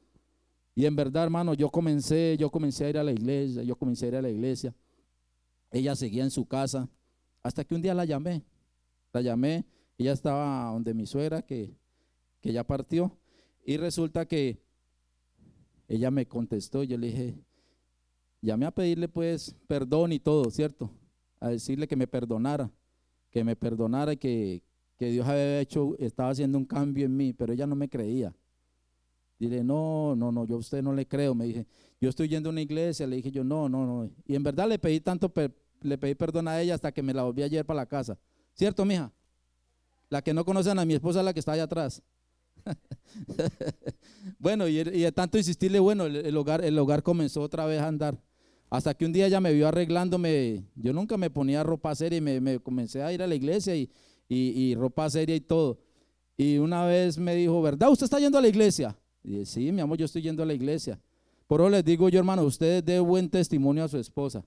Y en verdad, hermano, yo comencé, yo comencé a ir a la iglesia, yo comencé a ir a la iglesia. Ella seguía en su casa, hasta que un día la llamé. La llamé, ella estaba donde mi suegra, que, que ya partió. Y resulta que ella me contestó, yo le dije, llamé a pedirle pues perdón y todo, ¿cierto? A decirle que me perdonara, que me perdonara y que, que Dios había hecho, estaba haciendo un cambio en mí, pero ella no me creía. Dile, no, no, no, yo a usted no le creo. Me dije, yo estoy yendo a una iglesia. Le dije yo, no, no, no. Y en verdad le pedí tanto, le pedí perdón a ella hasta que me la volví ayer para la casa. ¿Cierto, mija? La que no conocen a mi esposa la que está allá atrás. bueno, y, de tanto insistirle, bueno, el, hogar, el hogar comenzó otra vez a andar. Hasta que un día ella me vio arreglándome. Yo nunca me ponía ropa seria y me, me comencé a ir a la iglesia y ropa seria y todo. Y una vez me dijo, ¿verdad? ¿Usted está yendo a la iglesia? Y sí, mi amor, yo estoy yendo a la iglesia. Por eso les digo yo, hermano, usted dé buen testimonio a su esposa.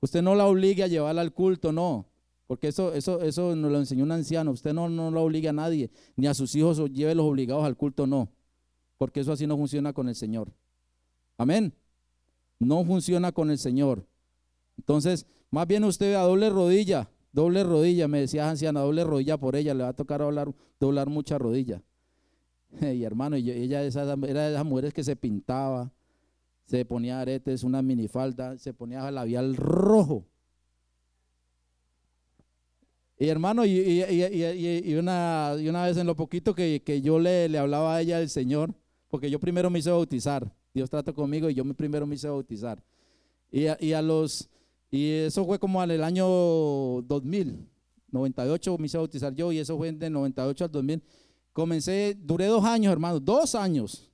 Usted no la obligue a llevarla al culto, no. Porque eso, eso, eso nos lo enseñó un anciano. Usted no, no lo obliga a nadie, ni a sus hijos o lleve los obligados al culto, no. Porque eso así no funciona con el Señor. Amén. No funciona con el Señor. Entonces, más bien usted a doble rodilla, doble rodilla, me decía anciana, doble rodilla por ella, le va a tocar hablar, doblar mucha rodilla. Y hermano, ella era de esas mujeres que se pintaba, se ponía aretes, una minifalda, se ponía labial rojo. Y hermano, y, una, una, vez en lo poquito que, yo le, le, hablaba a ella del Señor, porque yo primero me hice bautizar, Dios trató conmigo y yo primero me hice bautizar. Y a, los, y eso fue como en el año 2000, 98 me hice bautizar yo y eso fue de 98 al 2000. Comencé, duré dos años, hermano, dos años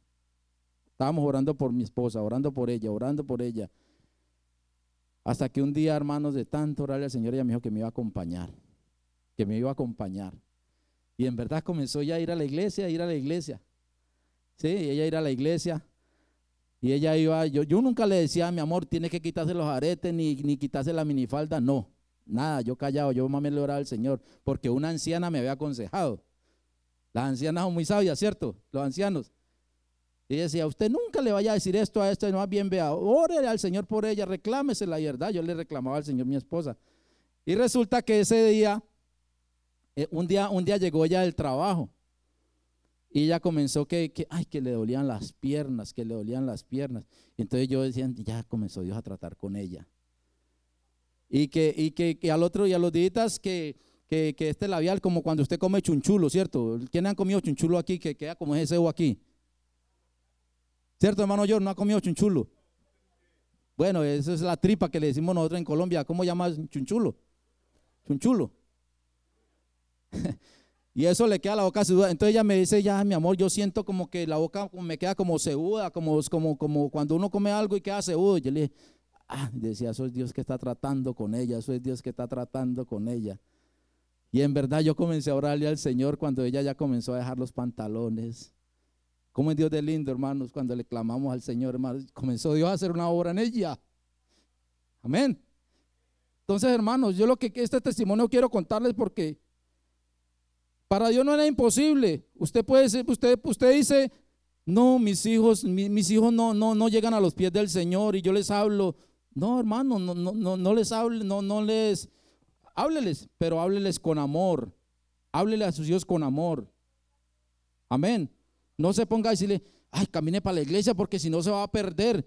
Estábamos orando por mi esposa, orando por ella, orando por ella. Hasta que un día, hermanos, de tanto orarle al Señor, ella me dijo que me iba a acompañar, que me iba a acompañar. Y en verdad comenzó ya a ir a la iglesia, a ir a la iglesia. Sí, ella ir a la iglesia. Y ella iba, yo, yo nunca le decía, mi amor, tiene que quitarse los aretes ni, ni quitarse la minifalda. No, nada, yo callado, yo mami le oraba al Señor, porque una anciana me había aconsejado. Las ancianas son muy sabias, ¿cierto? Los ancianos. Y decía, usted nunca le vaya a decir esto a esto, no más bien vea, ore al Señor por ella, reclámese la verdad. Yo le reclamaba al Señor mi esposa. Y resulta que ese día, un día, un día llegó ella del trabajo. Y ella comenzó que, que, ay, que le dolían las piernas, que le dolían las piernas. Entonces yo decía, ya comenzó Dios a tratar con ella. Y que, y que, al otro, y a los días que, que, que este labial, como cuando usted come chunchulo, ¿cierto? ¿Quiénes han comido chunchulo aquí que queda como ese cebo aquí? ¿Cierto, hermano Yo ¿No ha comido chunchulo? Bueno, esa es la tripa que le decimos nosotros en Colombia. ¿Cómo llamas chunchulo? Chunchulo. y eso le queda la boca seduda. Entonces ella me dice, ya, mi amor, yo siento como que la boca me queda como seduda, como, como, como cuando uno come algo y queda sedudo. Yo le dije, ah, decía, eso es Dios que está tratando con ella, eso es Dios que está tratando con ella. Y en verdad yo comencé a orarle al Señor cuando ella ya comenzó a dejar los pantalones ¿Cómo es Dios de lindo, hermanos, cuando le clamamos al Señor, hermanos? Comenzó Dios a hacer una obra en ella. Amén. Entonces, hermanos, yo lo que este testimonio quiero contarles porque para Dios no era imposible. Usted puede usted, usted dice, no, mis hijos, mis, hijos no, no, no llegan a los pies del Señor y yo les hablo. No, hermano, no, no, no, no les hable, no, no les, hábleles, pero hábleles con amor. Háblele a sus hijos con amor. Amén. No se ponga a decirle, ay, camine para la iglesia porque si no se va a perder,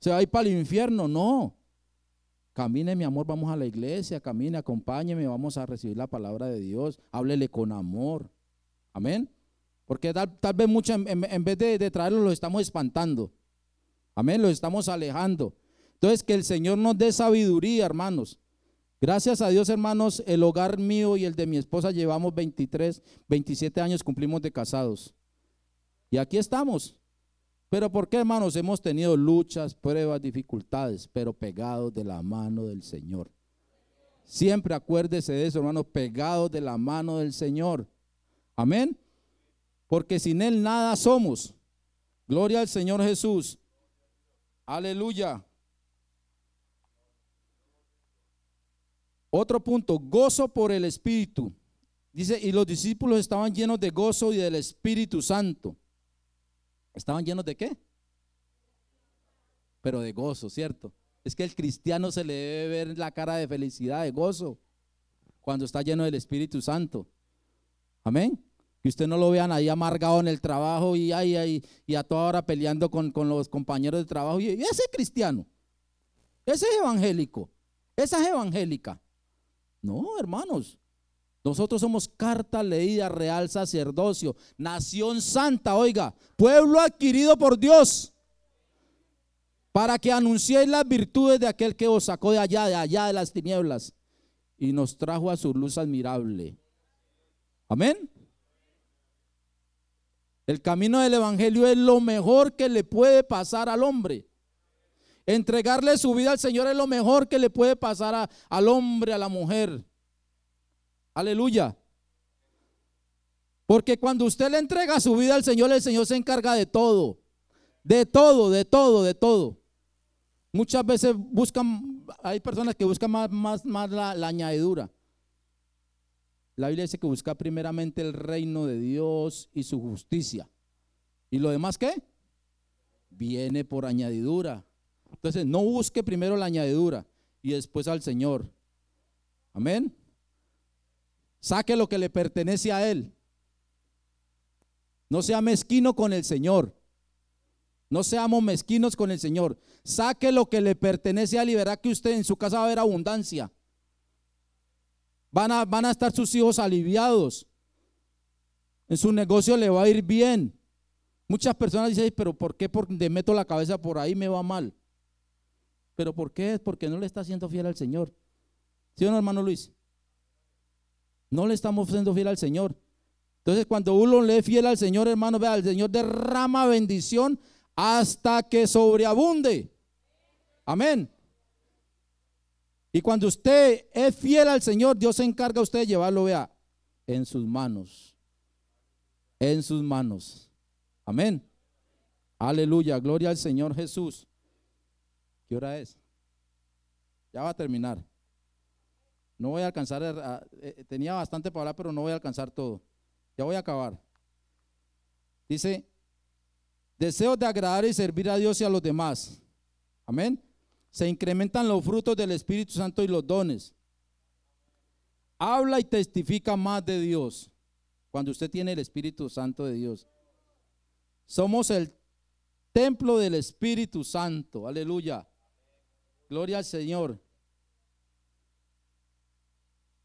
se va a ir para el infierno. No. Camine, mi amor, vamos a la iglesia, camine, acompáñeme, vamos a recibir la palabra de Dios. Háblele con amor. Amén. Porque tal, vez mucho, en, vez de, de traerlo, lo estamos espantando. Amén, lo estamos alejando. Entonces, que el Señor nos dé sabiduría, hermanos. Gracias a Dios, hermanos, el hogar mío y el de mi esposa llevamos 23, 27 años, cumplimos de casados. Y aquí estamos. Pero ¿por qué, hermanos? Hemos tenido luchas, pruebas, dificultades, pero pegados de la mano del Señor. Siempre acuérdese de eso, hermanos, pegados de la mano del Señor. Amén. Porque sin Él nada somos. Gloria al Señor Jesús. Aleluya. Otro punto, gozo por el Espíritu. Dice, y los discípulos estaban llenos de gozo y del Espíritu Santo. ¿Estaban llenos de qué? Pero de gozo, ¿cierto? Es que el cristiano se le debe ver la cara de felicidad, de gozo, cuando está lleno del Espíritu Santo. Amén. Que usted no lo vean ahí amargado en el trabajo y, ahí, y a toda hora peleando con, los compañeros de trabajo. Y, ese cristiano, ese es evangélico, esa es evangélica. No, hermanos, nosotros somos carta leída, real sacerdocio, nación santa, oiga, pueblo adquirido por Dios, para que anunciéis las virtudes de aquel que os sacó de allá, de allá de las tinieblas, y nos trajo a su luz admirable. Amén. El camino del Evangelio es lo mejor que le puede pasar al hombre. Entregarle su vida al Señor es lo mejor que le puede pasar al hombre, a la mujer. Aleluya. Porque cuando usted le entrega su vida al Señor, el Señor se encarga de todo. De todo, de todo, de todo. Muchas veces buscan, hay personas que buscan más, más, más la, la añadidura. La Biblia dice que busca primeramente el reino de Dios y su justicia. ¿Y lo demás qué? Viene por añadidura. Entonces, no busque primero la añadidura y después al Señor. Amén. Saque lo que le pertenece a Él. No sea mezquino con el Señor. No seamos mezquinos con el Señor. Saque lo que le pertenece a Él y verá que usted en su casa va a haber abundancia. Van a, van a estar sus hijos aliviados. En su negocio le va a ir bien. Muchas personas dicen, pero ¿por qué porque meto la cabeza por ahí me va mal? ¿Pero por qué? Porque no le está siendo fiel al Señor. ¿Sí o no, hermano Luis? No le estamos siendo fiel al Señor. Entonces, cuando uno le es fiel al Señor, hermano, vea, el Señor derrama bendición hasta que sobreabunde. Amén. Y cuando usted es fiel al Señor, Dios se encarga a usted de llevarlo, vea, en sus manos. En sus manos. Amén. Aleluya, gloria al Señor Jesús. ¿Qué hora es? Ya va a terminar. No voy a alcanzar, eh, tenía bastante para hablar, pero no voy a alcanzar todo. Ya voy a acabar. Dice, deseos de agradar y servir a Dios y a los demás. Amén. Se incrementan los frutos del Espíritu Santo y los dones. Habla y testifica más de Dios cuando usted tiene el Espíritu Santo de Dios. Somos el templo del Espíritu Santo. Aleluya. Gloria al Señor.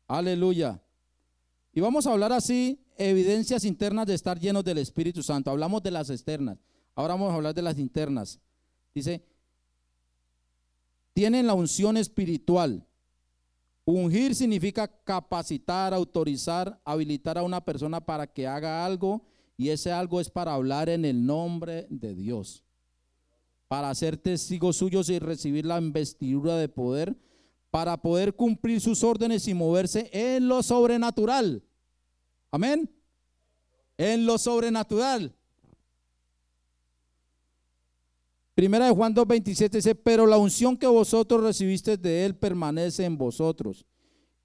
Aleluya. Y vamos a hablar así, evidencias internas de estar llenos del Espíritu Santo. Hablamos de las externas. Ahora vamos a hablar de las internas. Dice, tienen la unción espiritual. Ungir significa capacitar, autorizar, habilitar a una persona para que haga algo y ese algo es para hablar en el nombre de Dios, para ser testigos suyos y recibir la investidura de poder para poder cumplir sus órdenes y moverse en lo sobrenatural. Amén. En lo sobrenatural. Primera de Juan 2.27 dice, pero la unción que vosotros recibiste de él permanece en vosotros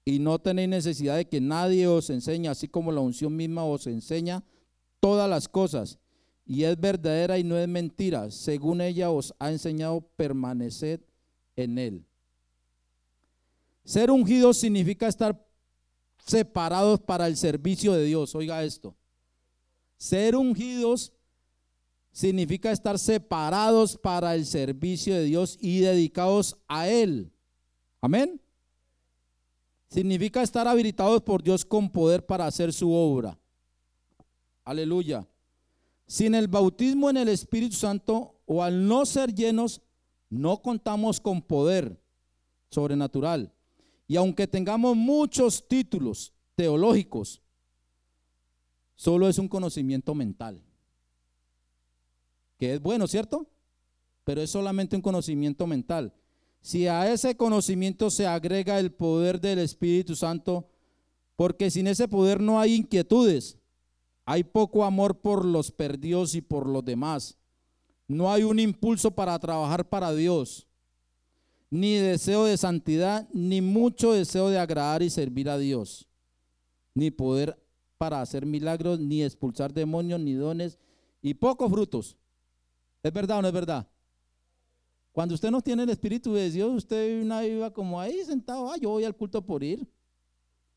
y no tenéis necesidad de que nadie os enseñe, así como la unción misma os enseña todas las cosas. Y es verdadera y no es mentira. Según ella os ha enseñado, permaneced en él. Ser ungido significa estar separados para el servicio de Dios. Oiga esto. Ser ungidos significa estar separados para el servicio de Dios y dedicados a Él. Amén. Significa estar habilitados por Dios con poder para hacer su obra. Aleluya. Sin el bautismo en el Espíritu Santo o al no ser llenos, no contamos con poder sobrenatural. Y aunque tengamos muchos títulos teológicos, solo es un conocimiento mental. Que es bueno, ¿cierto? Pero es solamente un conocimiento mental. Si a ese conocimiento se agrega el poder del Espíritu Santo, porque sin ese poder no hay inquietudes, hay poco amor por los perdidos y por los demás. No hay un impulso para trabajar para Dios ni deseo de santidad, ni mucho deseo de agradar y servir a Dios, ni poder para hacer milagros, ni expulsar demonios, ni dones, y pocos frutos. ¿Es verdad o no es verdad? Cuando usted no tiene el Espíritu de Dios, usted iba como ahí sentado, ah, yo voy al culto por ir,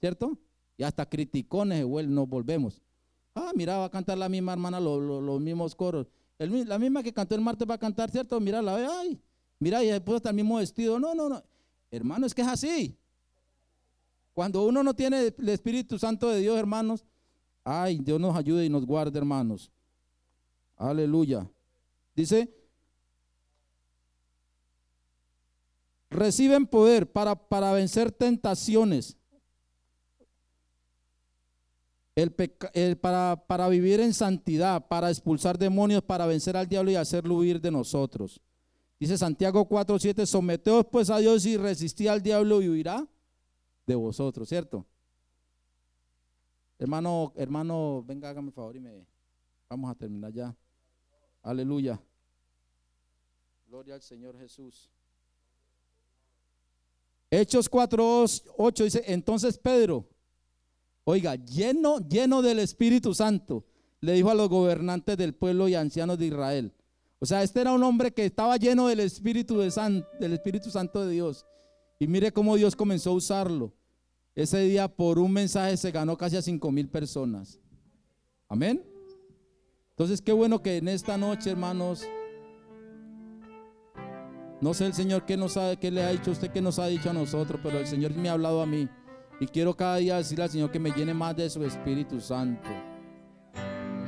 ¿cierto? Y hasta criticones nos volvemos. Ah, mira, va a cantar la misma hermana los, mismos coros. la misma que cantó el martes va a cantar, ¿cierto? Mira, la ve, ay, Mira, y después hasta el mismo vestido. No, no, no. Hermano, es que es así. Cuando uno no tiene el Espíritu Santo de Dios, hermanos, ay, Dios nos ayude y nos guarde, hermanos. Aleluya. Dice, reciben poder para, para vencer tentaciones. El para, para vivir en santidad, para expulsar demonios, para vencer al diablo y hacerlo huir de nosotros. Dice Santiago 4:7, someteos pues a Dios y resistí al diablo y huirá de vosotros, ¿cierto? Hermano, hermano, venga, hágame el favor y me vamos a terminar ya. Aleluya. Gloria al Señor Jesús. Hechos 4, 8 dice, entonces Pedro, oiga, lleno, lleno del Espíritu Santo, le dijo a los gobernantes del pueblo y ancianos de Israel. O sea, este era un hombre que estaba lleno del Espíritu, de del Espíritu Santo de Dios. Y mire cómo Dios comenzó a usarlo. Ese día por un mensaje se ganó casi a cinco mil personas. Amén. Entonces, qué bueno que en esta noche, hermanos, no sé el Señor qué, nos ha, qué le ha dicho a usted, qué nos ha dicho a nosotros, pero el Señor me ha hablado a mí. Y quiero cada día decirle al Señor que me llene más de su Espíritu Santo.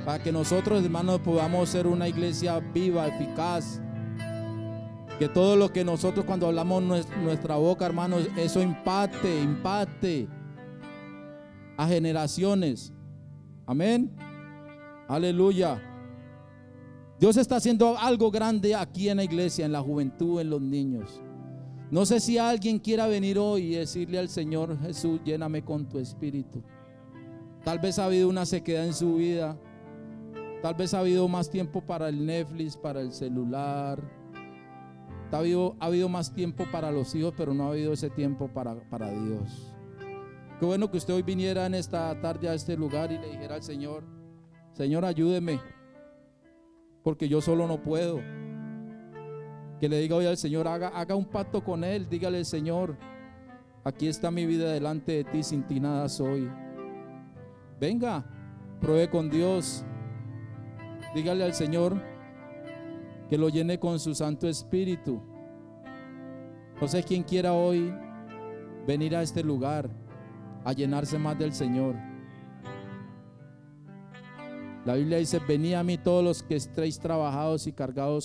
Para que nosotros, hermanos, podamos ser una iglesia viva, eficaz. Que todo lo que nosotros cuando hablamos nuestra boca, hermanos, eso impacte, impacte a generaciones. Amén. Aleluya. Dios está haciendo algo grande aquí en la iglesia, en la juventud, en los niños. No sé si alguien quiera venir hoy y decirle al Señor Jesús, lléname con tu espíritu. Tal vez ha habido una sequedad en su vida. Tal vez ha habido más tiempo para el Netflix, para el celular. Ha habido, ha habido más tiempo para los hijos, pero no ha habido ese tiempo para, para Dios. Qué bueno que usted hoy viniera en esta tarde a este lugar y le dijera al Señor, Señor, ayúdeme, porque yo solo no puedo. Que le diga hoy al Señor, haga, haga un pacto con Él, dígale, Señor, aquí está mi vida delante de ti, sin ti nada soy. Venga, pruebe con Dios. Dígale al Señor que lo llene con su Santo Espíritu. No sé quién quiera hoy venir a este lugar a llenarse más del Señor. La Biblia dice, venid a mí todos los que estéis trabajados y cargados